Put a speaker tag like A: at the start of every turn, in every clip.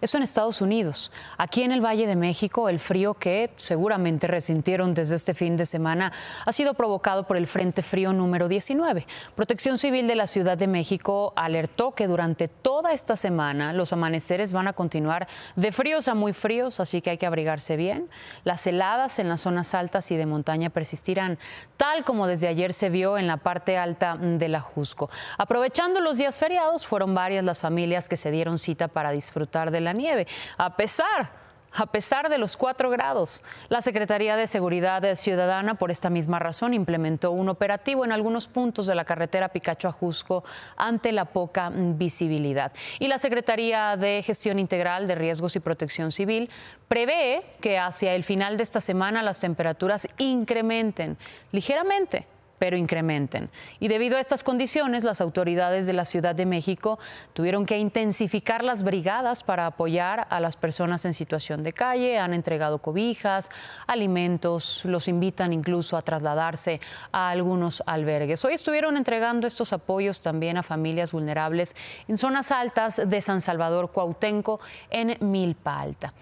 A: Esto en Estados Unidos. Aquí en el Valle de México, el frío que seguramente resintieron desde este fin de semana ha sido provocado por el Frente Frío número 19. Protección Civil de la Ciudad de México alertó que durante toda esta semana los amaneceres van a continuar de fríos a muy fríos, así que hay que abrigarse bien. Las heladas en las zonas altas y de montaña persistirán, tal como desde ayer se vio en la parte alta de la Jusco. Aprovechando los días feriados, fueron varias las familias que se dieron cita para disfrutar de la nieve, a pesar a pesar de los cuatro grados. La Secretaría de Seguridad Ciudadana, por esta misma razón, implementó un operativo en algunos puntos de la carretera Picacho a Jusco ante la poca visibilidad. Y la Secretaría de Gestión Integral de Riesgos y Protección Civil prevé que hacia el final de esta semana las temperaturas incrementen ligeramente pero incrementen. Y debido a estas condiciones, las autoridades de la Ciudad de México tuvieron que intensificar las brigadas para apoyar a las personas en situación de calle, han entregado cobijas, alimentos, los invitan incluso a trasladarse a algunos albergues. Hoy estuvieron entregando estos apoyos también a familias vulnerables en zonas altas de San Salvador Cuautenco en Milpa Alta.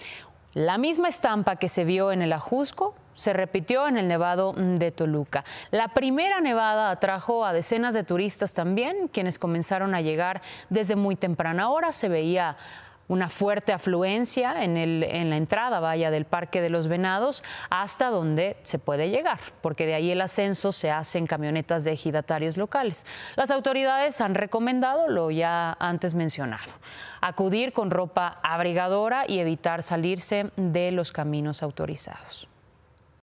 A: La misma estampa que se vio en el Ajusco se repitió en el Nevado de Toluca. La primera nevada atrajo a decenas de turistas también, quienes comenzaron a llegar desde muy temprana hora. Se veía una fuerte afluencia en, la entrada, vaya, del Parque de los Venados hasta donde se puede llegar, porque de ahí el ascenso se hace en camionetas de ejidatarios locales. Las autoridades han recomendado lo ya antes mencionado, acudir con ropa abrigadora y evitar salirse de los caminos autorizados.